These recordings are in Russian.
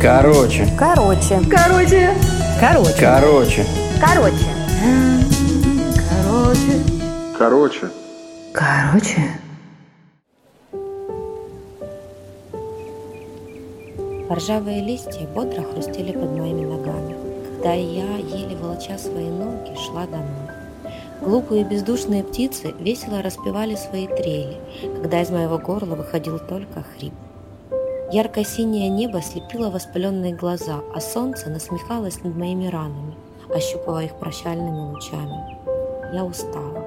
Короче. Короче. Короче. Короче. Короче. Короче. Короче. Короче. Короче. Ржавые листья бодро хрустели под моими ногами, когда я, еле волоча свои ноги, шла домой. Глупые бездушные птицы весело распевали свои трели, когда из моего горла выходил только хрип. Ярко-синее небо слепило воспаленные глаза, а солнце насмехалось над моими ранами, ощупывая их прощальными лучами. Я устала.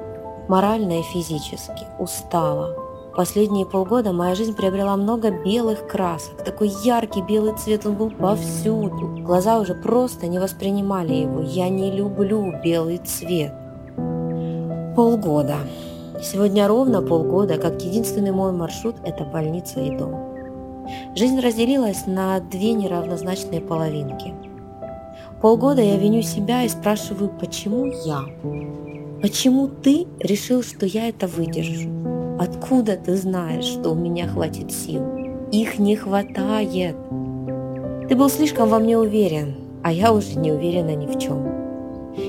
Морально и физически устала. Последние полгода моя жизнь приобрела много белых красок. Такой яркий белый цвет, он был повсюду. Глаза уже просто не воспринимали его. Я не люблю белый цвет. Полгода. Сегодня ровно полгода, как единственный мой маршрут – это больница и дом. Жизнь разделилась на две неравнозначные половинки. Полгода я виню себя и спрашиваю, почему я? Почему ты решил, что я это выдержу? Откуда ты знаешь, что у меня хватит сил? Их не хватает. Ты был слишком во мне уверен, а я уже не уверена ни в чем.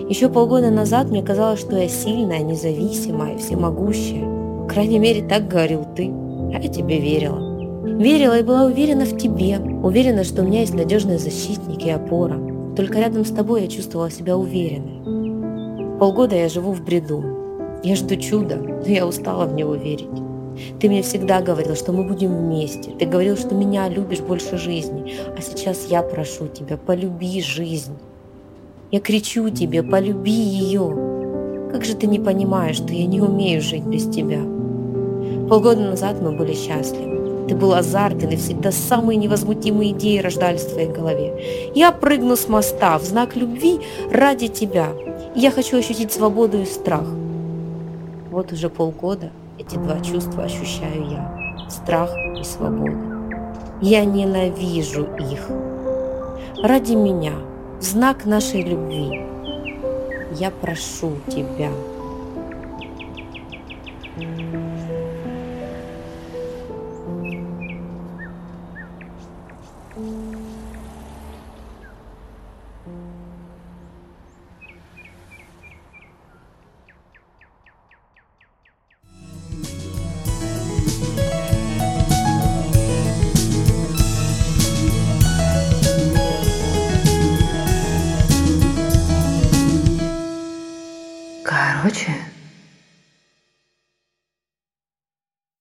Еще полгода назад мне казалось, что я сильная, независимая, всемогущая. По крайней мере, так говорил ты, а я тебе верила. Верила и была уверена в тебе, уверена, что у меня есть надежный защитник и опора. Только рядом с тобой я чувствовала себя уверенной. Полгода я живу в бреду, я жду чуда, но я устала в него верить. Ты мне всегда говорил, что мы будем вместе. Ты говорил, что меня любишь больше жизни. А сейчас я прошу тебя, полюби жизнь. Я кричу тебе, полюби ее. Как же ты не понимаешь, что я не умею жить без тебя? Полгода назад мы были счастливы. Ты был азартен, и всегда самые невозмутимые идеи рождались в твоей голове. Я прыгну с моста в знак любви ради тебя. Я хочу ощутить свободу и страх. Вот уже полгода эти два чувства ощущаю я. Страх и свобода. Я ненавижу их. Ради меня, в знак нашей любви, я прошу тебя. thank you Короче,